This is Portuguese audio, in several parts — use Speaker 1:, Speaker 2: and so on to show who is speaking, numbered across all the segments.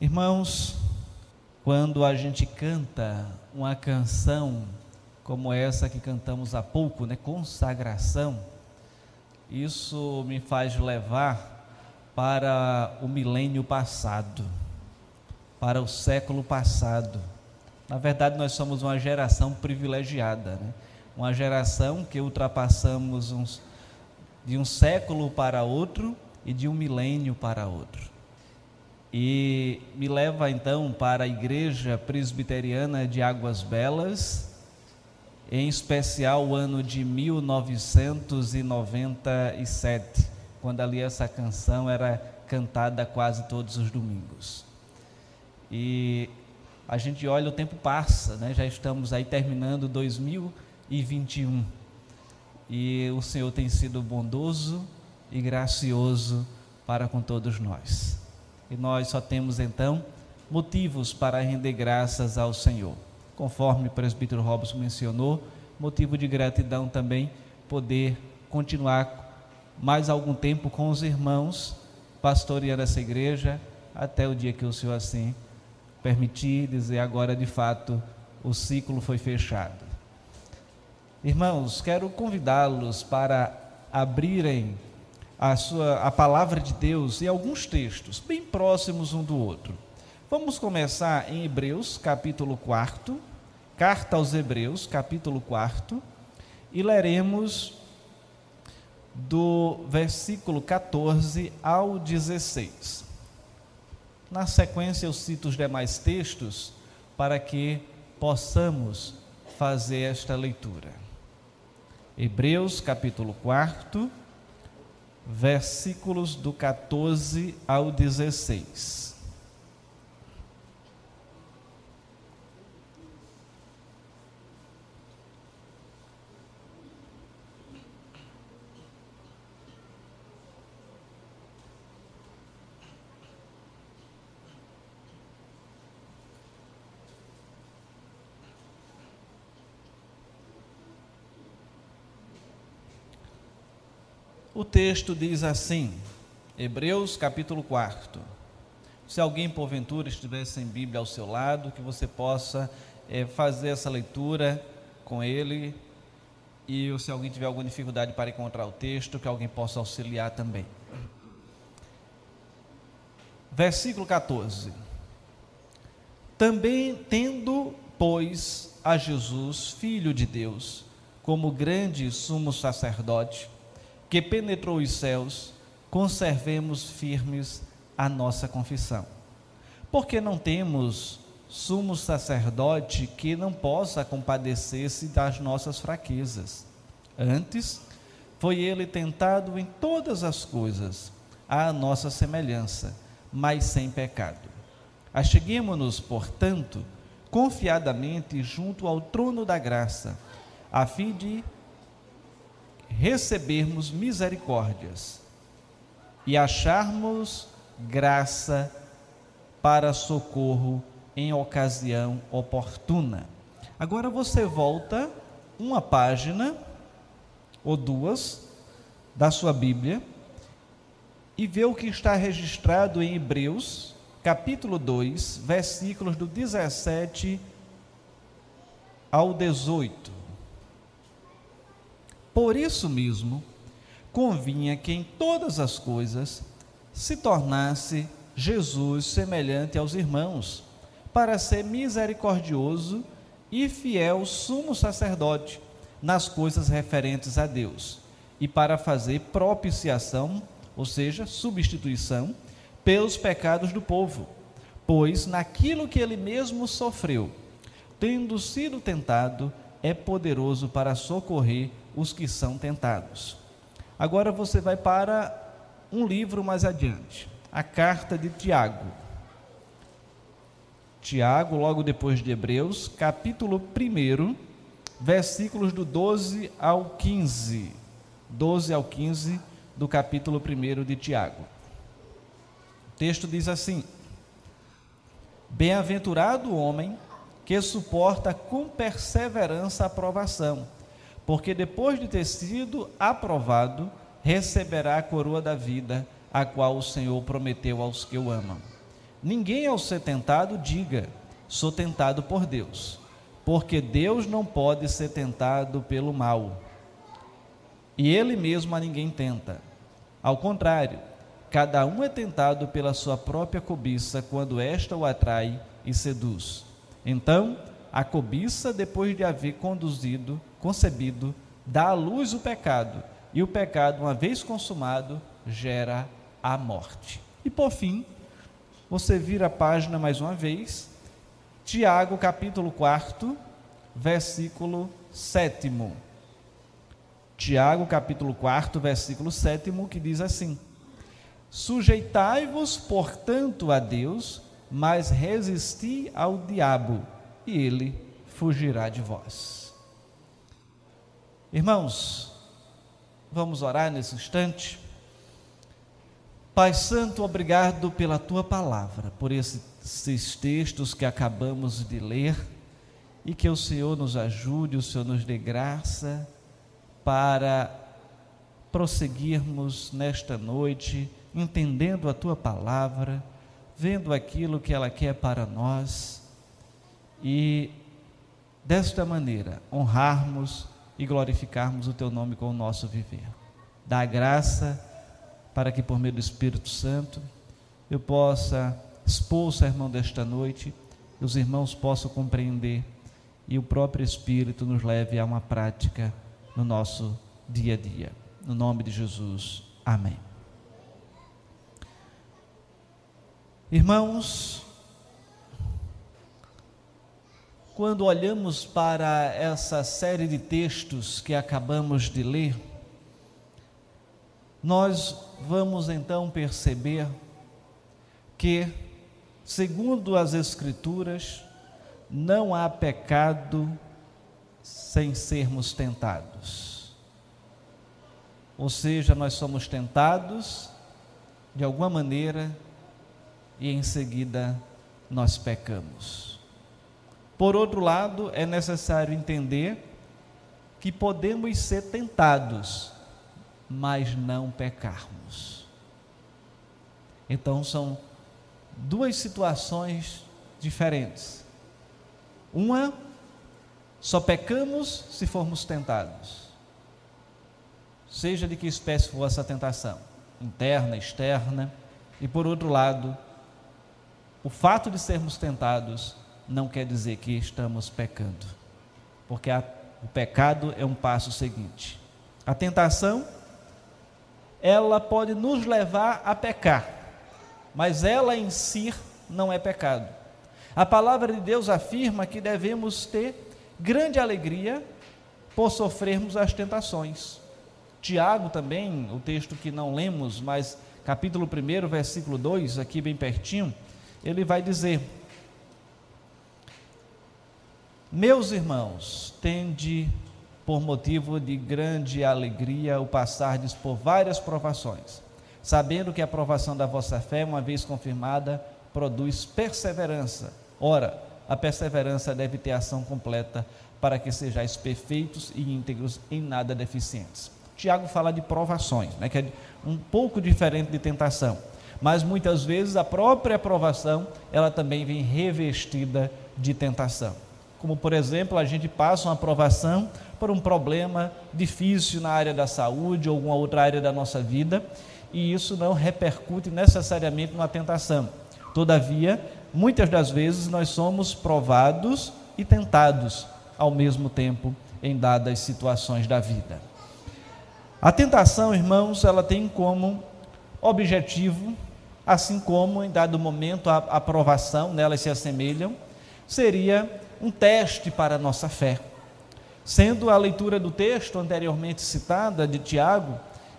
Speaker 1: Irmãos, quando a gente canta uma canção como essa que cantamos há pouco, né, consagração, isso me faz levar para o milênio passado, para o século passado. Na verdade, nós somos uma geração privilegiada, né? uma geração que ultrapassamos uns, de um século para outro e de um milênio para outro. E me leva então para a Igreja Presbiteriana de Águas Belas, em especial o ano de 1997, quando ali essa canção era cantada quase todos os domingos. E a gente olha, o tempo passa, né? já estamos aí terminando 2021. E o Senhor tem sido bondoso e gracioso para com todos nós. E nós só temos então motivos para render graças ao Senhor. Conforme o presbítero Robson mencionou, motivo de gratidão também poder continuar mais algum tempo com os irmãos, pastoreando essa igreja, até o dia que o Senhor assim permitir, dizer agora de fato o ciclo foi fechado. Irmãos, quero convidá-los para abrirem a, sua, a palavra de Deus e alguns textos bem próximos um do outro. Vamos começar em Hebreus, capítulo 4, carta aos Hebreus, capítulo 4, e leremos do versículo 14 ao 16. Na sequência, eu cito os demais textos para que possamos fazer esta leitura. Hebreus, capítulo 4, versículos do 14 ao 16. O texto diz assim, Hebreus capítulo 4. Se alguém porventura estiver sem Bíblia ao seu lado, que você possa é, fazer essa leitura com ele, e se alguém tiver alguma dificuldade para encontrar o texto, que alguém possa auxiliar também. Versículo 14. Também tendo, pois, a Jesus, Filho de Deus, como grande sumo sacerdote, que penetrou os céus, conservemos firmes a nossa confissão. Porque não temos sumo sacerdote que não possa compadecer-se das nossas fraquezas. Antes, foi ele tentado em todas as coisas, à nossa semelhança, mas sem pecado. Acheguemo-nos, portanto, confiadamente junto ao trono da graça, a fim de recebermos misericórdias e acharmos graça para socorro em ocasião oportuna. Agora você volta uma página ou duas da sua Bíblia e vê o que está registrado em Hebreus, capítulo 2, versículos do 17 ao 18. Por isso mesmo, convinha que em todas as coisas se tornasse Jesus semelhante aos irmãos, para ser misericordioso e fiel sumo sacerdote nas coisas referentes a Deus, e para fazer propiciação, ou seja, substituição, pelos pecados do povo. Pois naquilo que ele mesmo sofreu, tendo sido tentado, é poderoso para socorrer os que são tentados. Agora você vai para um livro mais adiante, a carta de Tiago. Tiago, logo depois de Hebreus, capítulo 1, versículos do 12 ao 15. 12 ao 15 do capítulo 1 de Tiago. O texto diz assim: Bem-aventurado o homem que suporta com perseverança a provação porque depois de ter sido aprovado, receberá a coroa da vida, a qual o Senhor prometeu aos que o amam. ninguém ao ser tentado diga: sou tentado por Deus, porque Deus não pode ser tentado pelo mal. E ele mesmo a ninguém tenta. Ao contrário, cada um é tentado pela sua própria cobiça quando esta o atrai e seduz. Então, a cobiça, depois de haver conduzido, concebido, dá à luz o pecado, e o pecado, uma vez consumado, gera a morte. E por fim, você vira a página mais uma vez, Tiago capítulo 4, versículo 7. Tiago capítulo 4, versículo 7, que diz assim: Sujeitai-vos, portanto, a Deus, mas resisti ao diabo, e ele fugirá de vós. Irmãos, vamos orar nesse instante. Pai Santo, obrigado pela tua palavra, por esses textos que acabamos de ler e que o Senhor nos ajude, o Senhor nos dê graça para prosseguirmos nesta noite, entendendo a tua palavra, vendo aquilo que ela quer para nós e desta maneira honrarmos e glorificarmos o teu nome com o nosso viver. Dá graça para que por meio do Espírito Santo eu possa expor o sermão desta noite, e os irmãos possam compreender e o próprio Espírito nos leve a uma prática no nosso dia a dia. No nome de Jesus. Amém. Irmãos, quando olhamos para essa série de textos que acabamos de ler, nós vamos então perceber que, segundo as Escrituras, não há pecado sem sermos tentados. Ou seja, nós somos tentados de alguma maneira e em seguida nós pecamos. Por outro lado, é necessário entender que podemos ser tentados mas não pecarmos. Então são duas situações diferentes. Uma, só pecamos se formos tentados. Seja de que espécie for essa tentação, interna, externa. E por outro lado, o fato de sermos tentados não quer dizer que estamos pecando, porque a, o pecado é um passo seguinte. A tentação ela pode nos levar a pecar, mas ela em si não é pecado. A palavra de Deus afirma que devemos ter grande alegria por sofrermos as tentações. Tiago também, o texto que não lemos, mas capítulo 1, versículo 2, aqui bem pertinho, ele vai dizer: Meus irmãos, tende por motivo de grande alegria o passardes por várias provações, sabendo que a provação da vossa fé, uma vez confirmada, produz perseverança. Ora, a perseverança deve ter ação completa para que sejais perfeitos e íntegros em nada deficientes. Tiago fala de provações, né, que é um pouco diferente de tentação, mas muitas vezes a própria provação ela também vem revestida de tentação. Como por exemplo, a gente passa uma provação por um problema difícil na área da saúde ou alguma outra área da nossa vida, e isso não repercute necessariamente numa tentação. Todavia, muitas das vezes nós somos provados e tentados ao mesmo tempo em dadas situações da vida. A tentação, irmãos, ela tem como objetivo, assim como em dado momento a aprovação, nelas se assemelham, seria um teste para a nossa fé. Sendo a leitura do texto anteriormente citada de Tiago,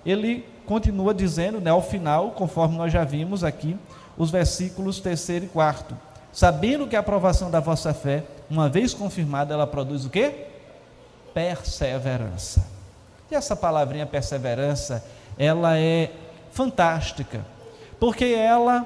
Speaker 1: ele continua dizendo, né, ao final, conforme nós já vimos aqui, os versículos 3 e 4. Sabendo que a aprovação da vossa fé, uma vez confirmada, ela produz o quê? Perseverança. E essa palavrinha perseverança, ela é fantástica, porque ela,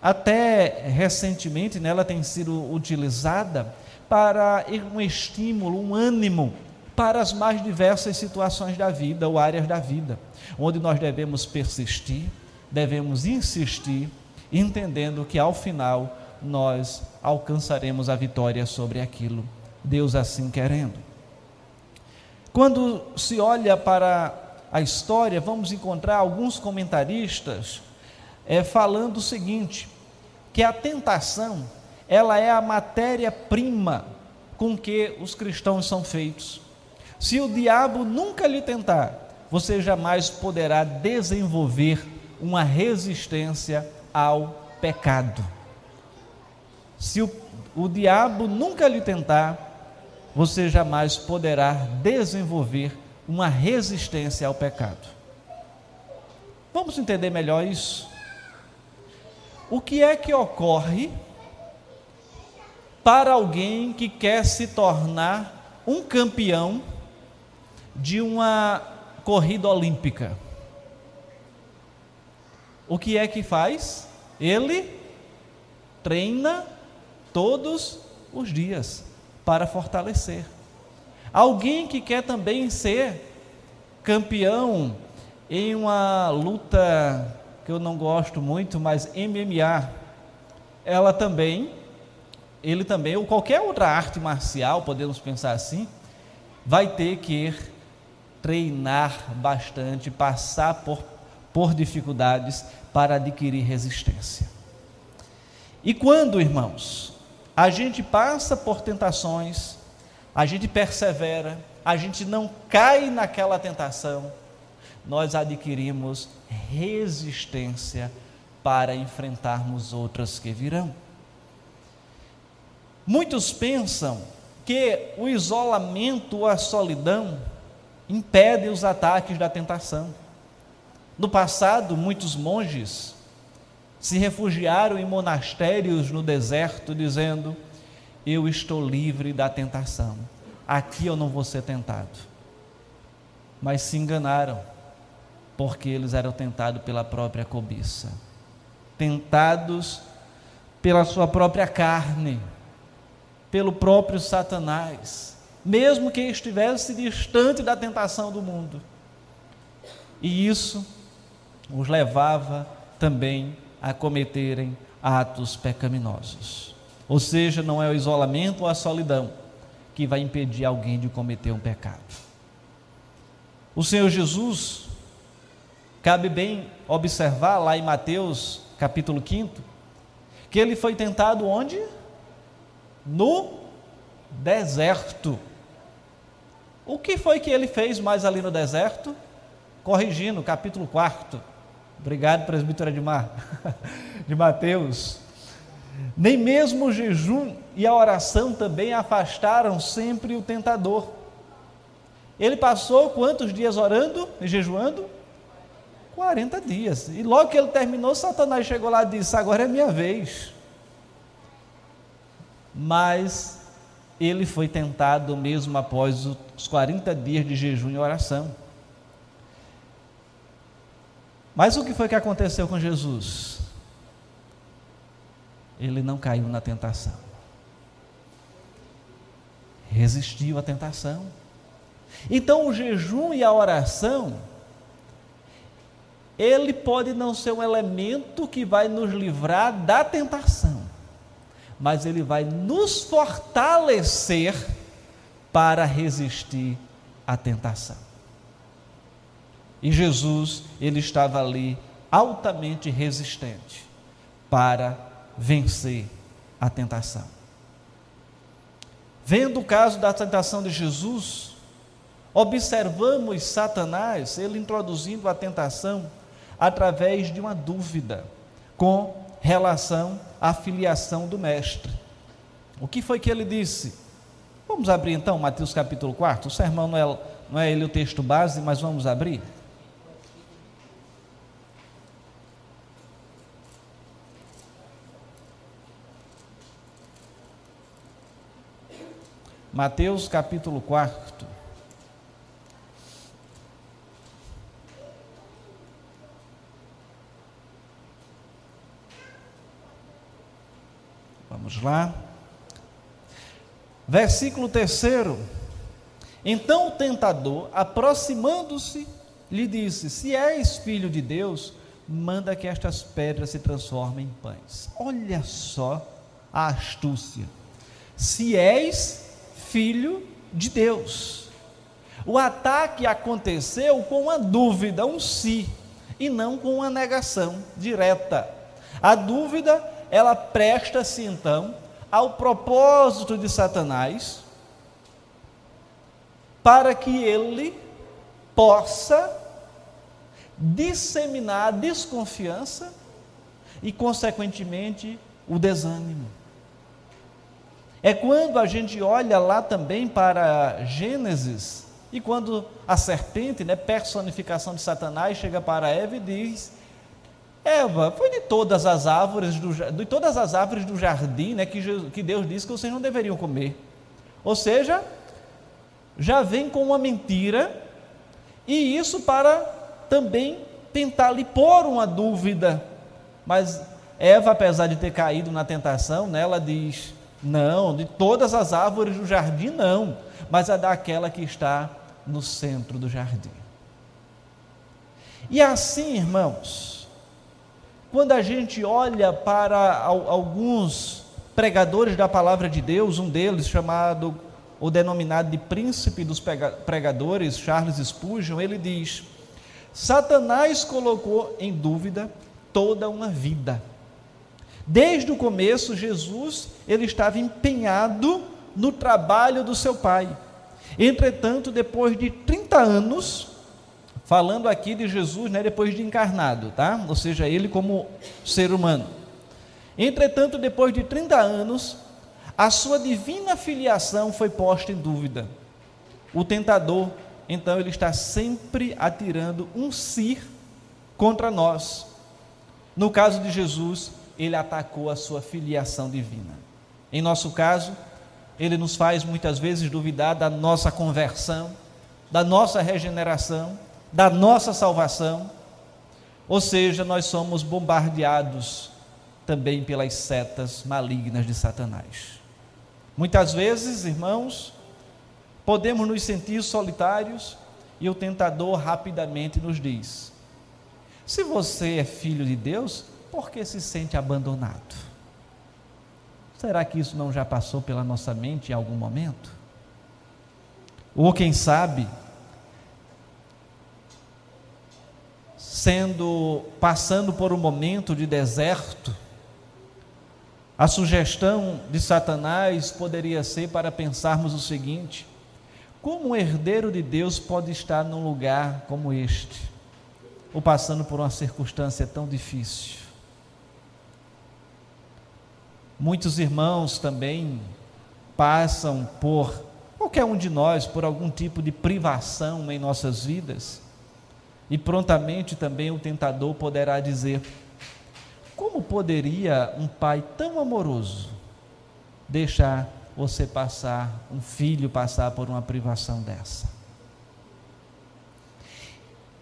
Speaker 1: até recentemente, né, tem sido utilizada para um estímulo, um ânimo para as mais diversas situações da vida ou áreas da vida, onde nós devemos persistir, devemos insistir entendendo que ao final nós alcançaremos a vitória sobre aquilo, Deus assim querendo. Quando se olha para a história, vamos encontrar alguns comentaristas é, falando o seguinte: que a tentação ela é a matéria-prima com que os cristãos são feitos. Se o diabo nunca lhe tentar, você jamais poderá desenvolver uma resistência ao pecado. Se o, o diabo nunca lhe tentar, você jamais poderá desenvolver uma resistência ao pecado. Vamos entender melhor isso? O que é que ocorre para alguém que quer se tornar um campeão de uma corrida olímpica? O que é que faz? Ele treina todos os dias para fortalecer. Alguém que quer também ser campeão em uma luta que eu não gosto muito, mas MMA, ela também, ele também, ou qualquer outra arte marcial, podemos pensar assim, vai ter que treinar bastante, passar por, por dificuldades para adquirir resistência. E quando, irmãos, a gente passa por tentações, a gente persevera, a gente não cai naquela tentação, nós adquirimos resistência para enfrentarmos outras que virão. Muitos pensam que o isolamento a solidão impedem os ataques da tentação. No passado, muitos monges se refugiaram em monastérios no deserto, dizendo: Eu estou livre da tentação, aqui eu não vou ser tentado. Mas se enganaram porque eles eram tentados pela própria cobiça, tentados pela sua própria carne, pelo próprio Satanás, mesmo que estivesse distante da tentação do mundo. E isso os levava também a cometerem atos pecaminosos. Ou seja, não é o isolamento ou a solidão que vai impedir alguém de cometer um pecado. O Senhor Jesus Cabe bem observar lá em Mateus capítulo 5 que ele foi tentado onde? No deserto. O que foi que ele fez mais ali no deserto? Corrigindo, capítulo 4. Obrigado, presbítero Edmar, de Mateus. Nem mesmo o jejum e a oração também afastaram sempre o tentador. Ele passou quantos dias orando e jejuando? 40 dias. E logo que ele terminou, Satanás chegou lá e disse: Agora é minha vez. Mas ele foi tentado mesmo após os 40 dias de jejum e oração. Mas o que foi que aconteceu com Jesus? Ele não caiu na tentação. Resistiu à tentação. Então o jejum e a oração ele pode não ser um elemento que vai nos livrar da tentação, mas ele vai nos fortalecer para resistir à tentação. E Jesus, ele estava ali altamente resistente para vencer a tentação. Vendo o caso da tentação de Jesus, observamos Satanás, ele introduzindo a tentação através de uma dúvida com relação à filiação do mestre. O que foi que ele disse? Vamos abrir então Mateus capítulo 4. O sermão não é, não é ele o texto base, mas vamos abrir. Mateus capítulo 4. Vamos lá. Versículo 3. Então o tentador, aproximando-se, lhe disse: Se és filho de Deus, manda que estas pedras se transformem em pães. Olha só a astúcia. Se és filho de Deus. O ataque aconteceu com uma dúvida, um si, e não com uma negação direta. A dúvida, ela presta-se então ao propósito de Satanás para que ele possa disseminar a desconfiança e, consequentemente, o desânimo. É quando a gente olha lá também para Gênesis, e quando a serpente, né, personificação de Satanás, chega para Eva e diz: Eva, foi de todas as árvores do, de todas as árvores do jardim né, que, Jesus, que Deus disse que vocês não deveriam comer. Ou seja, já vem com uma mentira, e isso para também tentar lhe pôr uma dúvida. Mas Eva, apesar de ter caído na tentação, né, ela diz: Não, de todas as árvores do jardim, não, mas é daquela que está no centro do jardim. E assim, irmãos, quando a gente olha para alguns pregadores da palavra de Deus, um deles chamado ou denominado de príncipe dos pregadores, Charles Spurgeon, ele diz: Satanás colocou em dúvida toda uma vida. Desde o começo, Jesus ele estava empenhado no trabalho do seu pai. Entretanto, depois de 30 anos, falando aqui de Jesus, né, depois de encarnado, tá? Ou seja, ele como ser humano. Entretanto, depois de 30 anos, a sua divina filiação foi posta em dúvida. O tentador, então, ele está sempre atirando um sir contra nós. No caso de Jesus, ele atacou a sua filiação divina. Em nosso caso, ele nos faz muitas vezes duvidar da nossa conversão, da nossa regeneração, da nossa salvação, ou seja, nós somos bombardeados também pelas setas malignas de Satanás. Muitas vezes, irmãos, podemos nos sentir solitários e o tentador rapidamente nos diz: se você é filho de Deus, por que se sente abandonado? Será que isso não já passou pela nossa mente em algum momento? Ou quem sabe, sendo passando por um momento de deserto, a sugestão de Satanás poderia ser para pensarmos o seguinte: como um herdeiro de Deus pode estar num lugar como este, ou passando por uma circunstância tão difícil? Muitos irmãos também passam por, qualquer um de nós, por algum tipo de privação em nossas vidas e prontamente também o tentador poderá dizer: Como poderia um pai tão amoroso deixar você passar, um filho passar por uma privação dessa?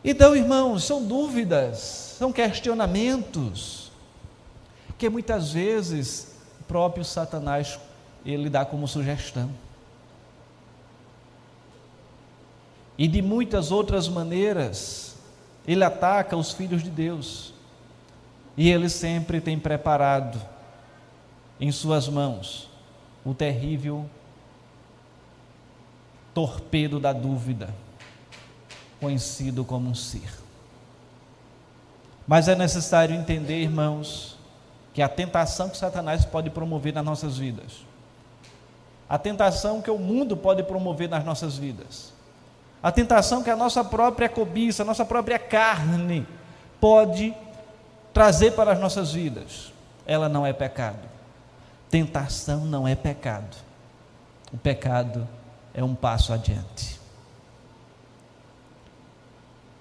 Speaker 1: Então, irmãos, são dúvidas, são questionamentos, que muitas vezes o próprio Satanás ele dá como sugestão. E de muitas outras maneiras, ele ataca os filhos de Deus. E ele sempre tem preparado em suas mãos o terrível torpedo da dúvida, conhecido como um ser. Mas é necessário entender, irmãos, que a tentação que Satanás pode promover nas nossas vidas, a tentação que o mundo pode promover nas nossas vidas, a tentação que a nossa própria cobiça, a nossa própria carne pode trazer para as nossas vidas, ela não é pecado. Tentação não é pecado. O pecado é um passo adiante.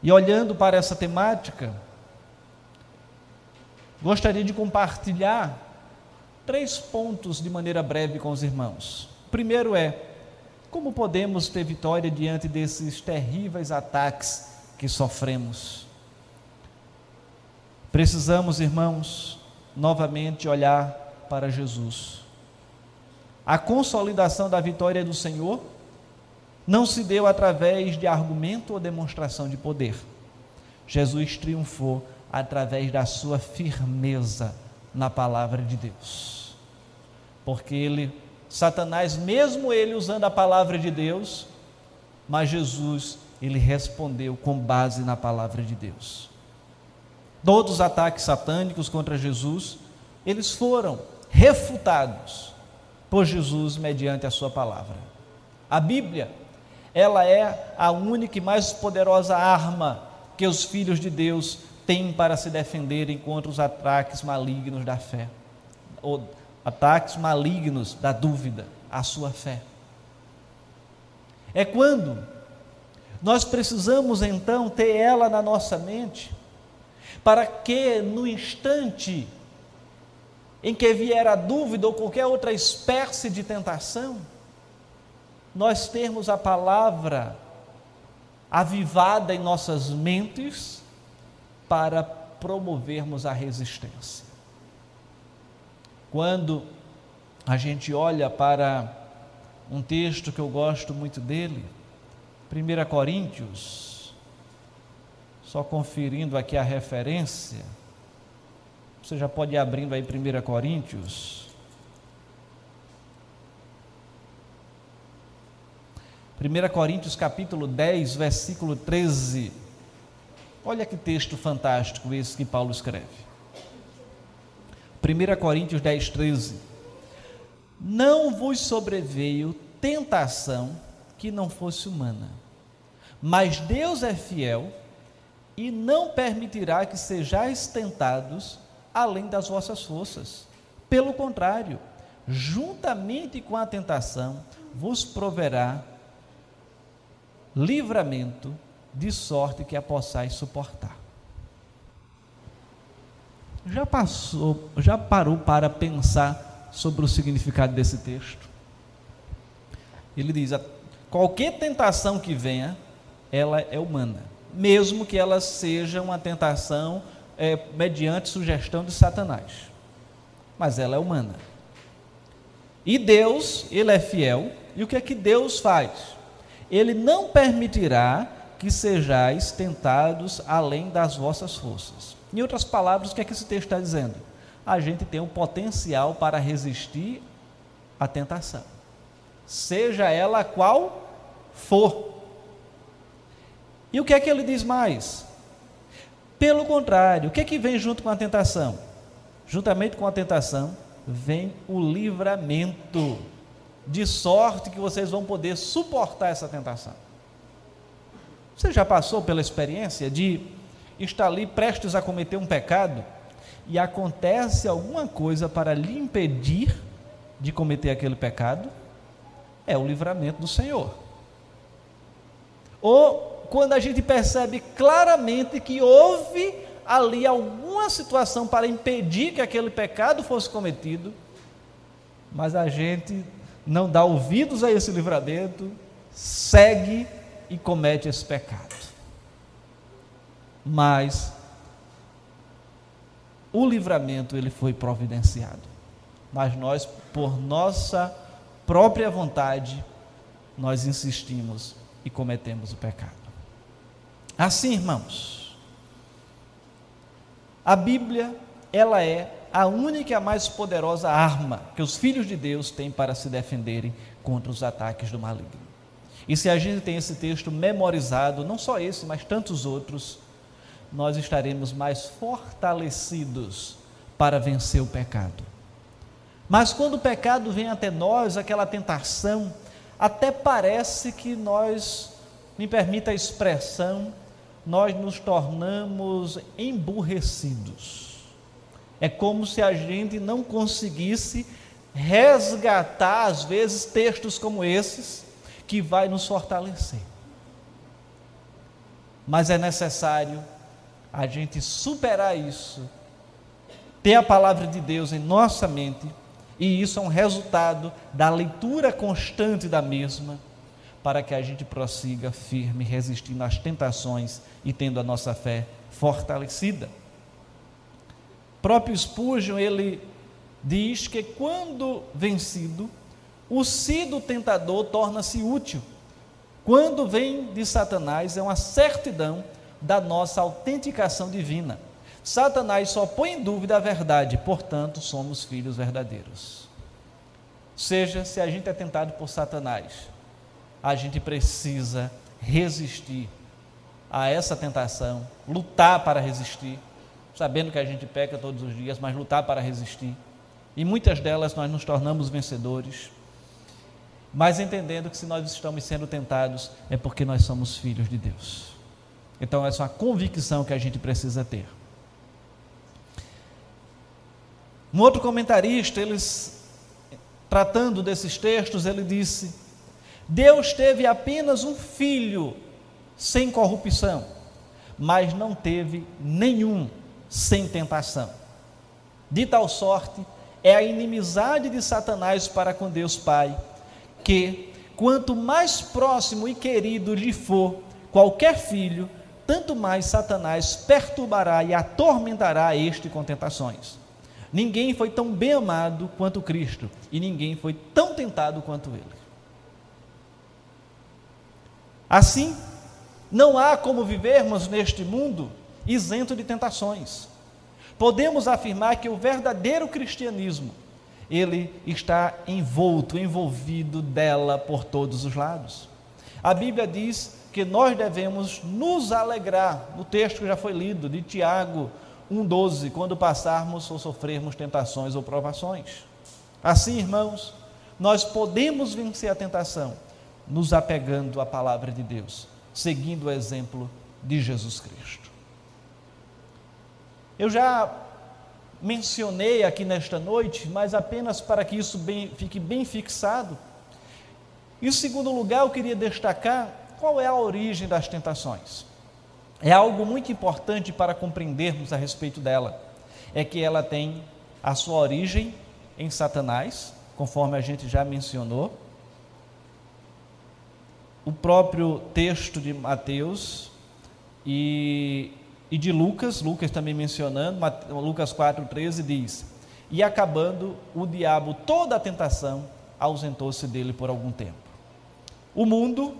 Speaker 1: E olhando para essa temática, gostaria de compartilhar três pontos de maneira breve com os irmãos. O primeiro é como podemos ter vitória diante desses terríveis ataques que sofremos? Precisamos, irmãos, novamente olhar para Jesus. A consolidação da vitória do Senhor não se deu através de argumento ou demonstração de poder. Jesus triunfou através da sua firmeza na palavra de Deus. Porque ele, Satanás, mesmo ele usando a palavra de Deus, mas Jesus, ele respondeu com base na palavra de Deus. Todos os ataques satânicos contra Jesus, eles foram refutados por Jesus mediante a sua palavra. A Bíblia, ela é a única e mais poderosa arma que os filhos de Deus têm para se defenderem contra os ataques malignos da fé, ou ataques malignos da dúvida, a sua fé. É quando nós precisamos então ter ela na nossa mente, para que no instante em que vier a dúvida ou qualquer outra espécie de tentação, nós termos a palavra avivada em nossas mentes para promovermos a resistência. Quando a gente olha para um texto que eu gosto muito dele, 1 Coríntios, só conferindo aqui a referência, você já pode ir abrindo aí 1 Coríntios. 1 Coríntios capítulo 10, versículo 13. Olha que texto fantástico esse que Paulo escreve. 1 Coríntios 10, 13. Não vos sobreveio tentação que não fosse humana, mas Deus é fiel e não permitirá que sejais tentados além das vossas forças. Pelo contrário, juntamente com a tentação, vos proverá livramento, de sorte que a possais suportar. Já passou, já parou para pensar sobre o significado desse texto? Ele diz: qualquer tentação que venha, ela é humana, mesmo que ela seja uma tentação é, mediante sugestão de Satanás. Mas ela é humana. E Deus, Ele é fiel, e o que é que Deus faz? Ele não permitirá que sejais tentados além das vossas forças. Em outras palavras, o que é que esse texto está dizendo? A gente tem um potencial para resistir à tentação, seja ela qual for. E o que é que ele diz mais? Pelo contrário, o que é que vem junto com a tentação? Juntamente com a tentação, vem o livramento, de sorte que vocês vão poder suportar essa tentação. Você já passou pela experiência de estar ali prestes a cometer um pecado e acontece alguma coisa para lhe impedir de cometer aquele pecado? É o livramento do Senhor. Ou quando a gente percebe claramente que houve ali alguma situação para impedir que aquele pecado fosse cometido, mas a gente não dá ouvidos a esse livramento, segue e comete esse pecado. Mas o livramento ele foi providenciado. Mas nós, por nossa própria vontade, nós insistimos e cometemos o pecado. Assim, irmãos, a Bíblia, ela é a única e a mais poderosa arma que os filhos de Deus têm para se defenderem contra os ataques do maligno. E se a gente tem esse texto memorizado, não só esse, mas tantos outros, nós estaremos mais fortalecidos para vencer o pecado. Mas quando o pecado vem até nós, aquela tentação, até parece que nós, me permita a expressão, nós nos tornamos emburrecidos. É como se a gente não conseguisse resgatar, às vezes, textos como esses, que vai nos fortalecer. Mas é necessário a gente superar isso, ter a palavra de Deus em nossa mente, e isso é um resultado da leitura constante da mesma para que a gente prossiga firme, resistindo às tentações e tendo a nossa fé fortalecida. O próprio Spurgeon, ele diz que quando vencido, o si do tentador torna-se útil. Quando vem de Satanás, é uma certidão da nossa autenticação divina. Satanás só põe em dúvida a verdade, portanto, somos filhos verdadeiros. Seja se a gente é tentado por Satanás, a gente precisa resistir a essa tentação, lutar para resistir, sabendo que a gente peca todos os dias, mas lutar para resistir. E muitas delas nós nos tornamos vencedores, mas entendendo que se nós estamos sendo tentados é porque nós somos filhos de Deus. Então, essa é uma convicção que a gente precisa ter. Um outro comentarista, eles tratando desses textos, ele disse: Deus teve apenas um filho sem corrupção, mas não teve nenhum sem tentação. De tal sorte é a inimizade de Satanás para com Deus Pai, que quanto mais próximo e querido lhe for qualquer filho, tanto mais Satanás perturbará e atormentará este com tentações. Ninguém foi tão bem amado quanto Cristo, e ninguém foi tão tentado quanto Ele. Assim, não há como vivermos neste mundo isento de tentações. Podemos afirmar que o verdadeiro cristianismo, ele está envolto, envolvido dela por todos os lados. A Bíblia diz que nós devemos nos alegrar, no texto que já foi lido, de Tiago 1,12, quando passarmos ou sofrermos tentações ou provações. Assim, irmãos, nós podemos vencer a tentação nos apegando à palavra de Deus, seguindo o exemplo de Jesus Cristo. Eu já mencionei aqui nesta noite, mas apenas para que isso bem, fique bem fixado. Em segundo lugar, eu queria destacar qual é a origem das tentações. É algo muito importante para compreendermos a respeito dela. É que ela tem a sua origem em Satanás, conforme a gente já mencionou. O próprio texto de Mateus e, e de Lucas, Lucas também mencionando, Lucas 4,13 diz: E acabando o diabo toda a tentação, ausentou-se dele por algum tempo. O mundo,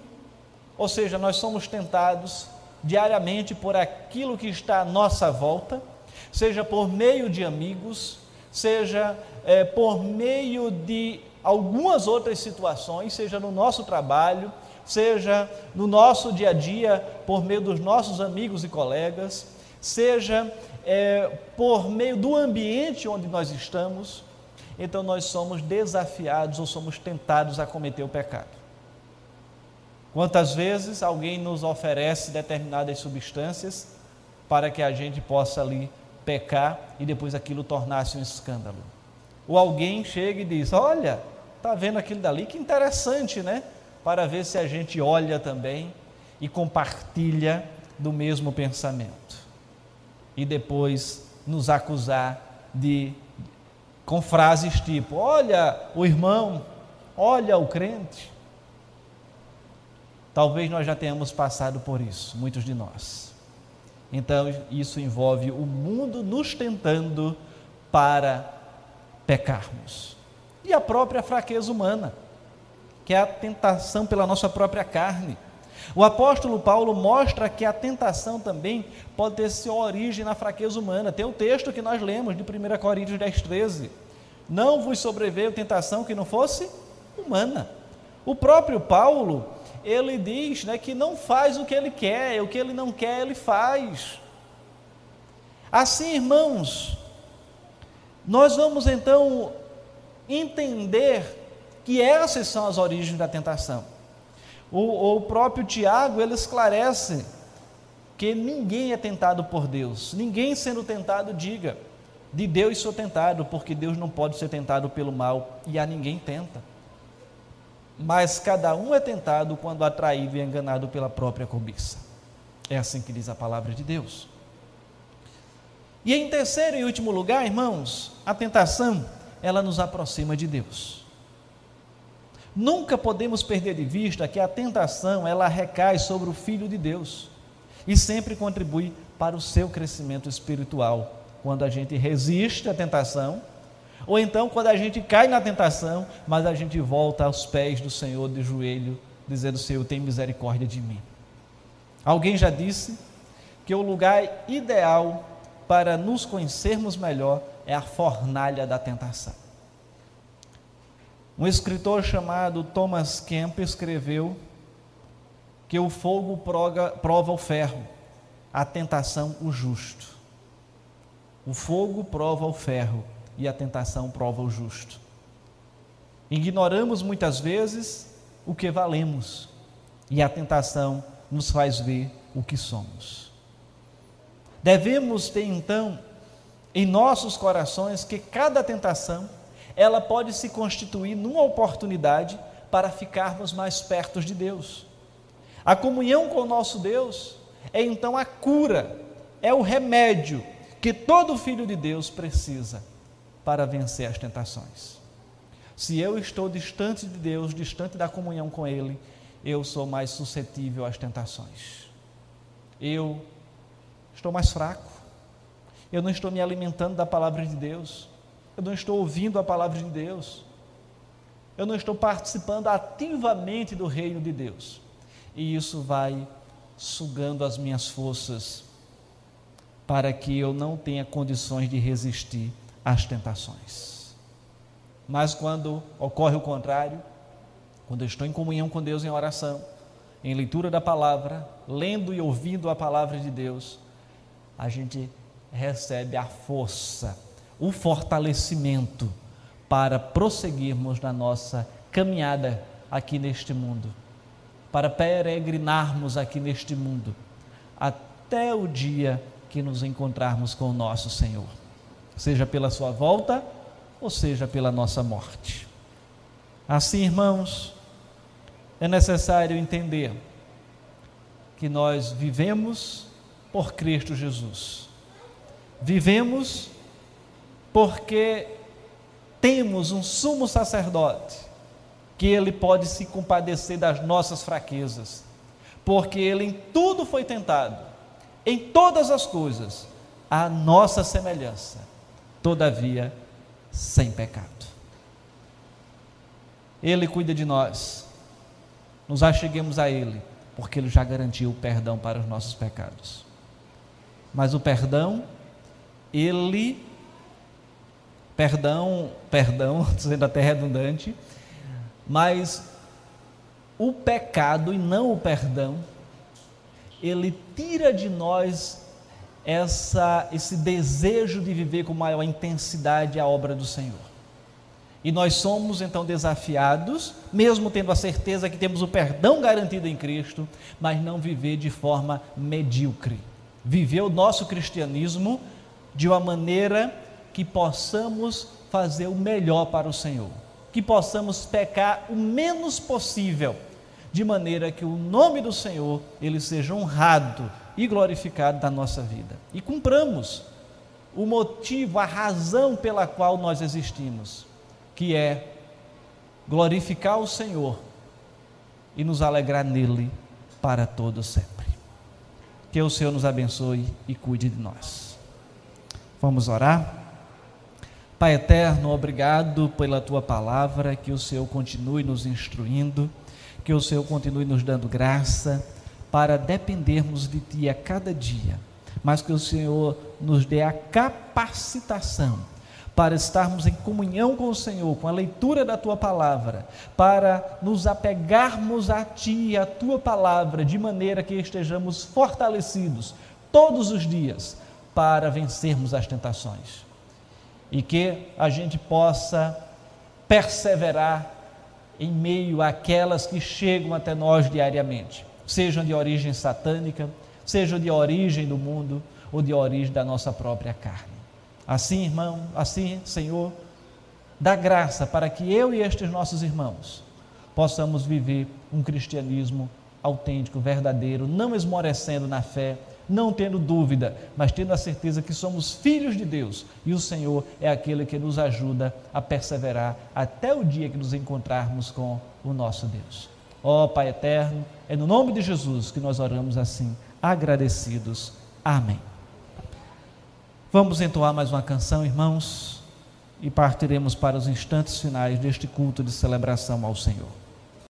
Speaker 1: ou seja, nós somos tentados diariamente por aquilo que está à nossa volta, seja por meio de amigos, seja é, por meio de algumas outras situações, seja no nosso trabalho, seja no nosso dia a dia, por meio dos nossos amigos e colegas, seja é, por meio do ambiente onde nós estamos, então nós somos desafiados ou somos tentados a cometer o pecado. Quantas vezes alguém nos oferece determinadas substâncias para que a gente possa ali pecar e depois aquilo tornasse um escândalo? Ou alguém chega e diz: Olha, tá vendo aquilo dali? Que interessante, né? Para ver se a gente olha também e compartilha do mesmo pensamento. E depois nos acusar de, com frases tipo: Olha o irmão, olha o crente. Talvez nós já tenhamos passado por isso, muitos de nós. Então, isso envolve o mundo nos tentando para pecarmos. E a própria fraqueza humana, que é a tentação pela nossa própria carne. O apóstolo Paulo mostra que a tentação também pode ter sua origem na fraqueza humana. Tem o um texto que nós lemos de 1 Coríntios 10, 13. Não vos sobreveio tentação que não fosse humana. O próprio Paulo, ele diz né, que não faz o que ele quer, o que ele não quer, ele faz. Assim, irmãos, nós vamos então entender que essas são as origens da tentação. O, o próprio Tiago, ele esclarece que ninguém é tentado por Deus, ninguém sendo tentado diga, de Deus sou tentado, porque Deus não pode ser tentado pelo mal e a ninguém tenta mas cada um é tentado quando atraído e enganado pela própria cobiça. É assim que diz a palavra de Deus. E em terceiro e último lugar, irmãos, a tentação, ela nos aproxima de Deus. Nunca podemos perder de vista que a tentação, ela recai sobre o Filho de Deus e sempre contribui para o seu crescimento espiritual. Quando a gente resiste à tentação, ou então, quando a gente cai na tentação, mas a gente volta aos pés do Senhor de joelho, dizendo: Senhor, tem misericórdia de mim. Alguém já disse que o lugar ideal para nos conhecermos melhor é a fornalha da tentação. Um escritor chamado Thomas Kemp escreveu que o fogo prova o ferro, a tentação o justo. O fogo prova o ferro e a tentação prova o justo. Ignoramos muitas vezes o que valemos e a tentação nos faz ver o que somos. Devemos ter então em nossos corações que cada tentação ela pode se constituir numa oportunidade para ficarmos mais perto de Deus. A comunhão com o nosso Deus é então a cura, é o remédio que todo filho de Deus precisa para vencer as tentações. Se eu estou distante de Deus, distante da comunhão com Ele, eu sou mais suscetível às tentações. Eu estou mais fraco. Eu não estou me alimentando da palavra de Deus. Eu não estou ouvindo a palavra de Deus. Eu não estou participando ativamente do reino de Deus. E isso vai sugando as minhas forças para que eu não tenha condições de resistir às tentações. Mas quando ocorre o contrário, quando eu estou em comunhão com Deus em oração, em leitura da palavra, lendo e ouvindo a palavra de Deus, a gente recebe a força, o fortalecimento para prosseguirmos na nossa caminhada aqui neste mundo, para peregrinarmos aqui neste mundo, até o dia que nos encontrarmos com o nosso Senhor, seja pela Sua volta ou seja pela nossa morte. Assim, irmãos, é necessário entender que nós vivemos por Cristo Jesus. Vivemos porque temos um sumo sacerdote que ele pode se compadecer das nossas fraquezas, porque ele em tudo foi tentado, em todas as coisas, a nossa semelhança, todavia sem pecado. Ele cuida de nós, nos acheguemos a Ele, porque Ele já garantiu o perdão para os nossos pecados. Mas o perdão, Ele, perdão, perdão, sendo até redundante, mas o pecado e não o perdão, ele tira de nós essa, esse desejo de viver com maior intensidade a obra do Senhor. E nós somos então desafiados, mesmo tendo a certeza que temos o perdão garantido em Cristo, mas não viver de forma medíocre. Viver o nosso cristianismo de uma maneira que possamos fazer o melhor para o Senhor, que possamos pecar o menos possível, de maneira que o nome do Senhor ele seja honrado e glorificado na nossa vida. E cumpramos o motivo, a razão pela qual nós existimos que é glorificar o Senhor e nos alegrar nele para todo sempre. Que o Senhor nos abençoe e cuide de nós. Vamos orar? Pai eterno, obrigado pela tua palavra, que o Senhor continue nos instruindo, que o Senhor continue nos dando graça para dependermos de ti a cada dia, mas que o Senhor nos dê a capacitação para estarmos em comunhão com o Senhor, com a leitura da tua palavra, para nos apegarmos a ti e a tua palavra, de maneira que estejamos fortalecidos todos os dias para vencermos as tentações. E que a gente possa perseverar em meio àquelas que chegam até nós diariamente, sejam de origem satânica, sejam de origem do mundo ou de origem da nossa própria carne. Assim, irmão, assim, Senhor, dá graça para que eu e estes nossos irmãos possamos viver um cristianismo autêntico, verdadeiro, não esmorecendo na fé, não tendo dúvida, mas tendo a certeza que somos filhos de Deus e o Senhor é aquele que nos ajuda a perseverar até o dia que nos encontrarmos com o nosso Deus. Ó oh, Pai eterno, é no nome de Jesus que nós oramos assim, agradecidos. Amém. Vamos entoar mais uma canção, irmãos, e partiremos para os instantes finais deste culto de celebração ao Senhor.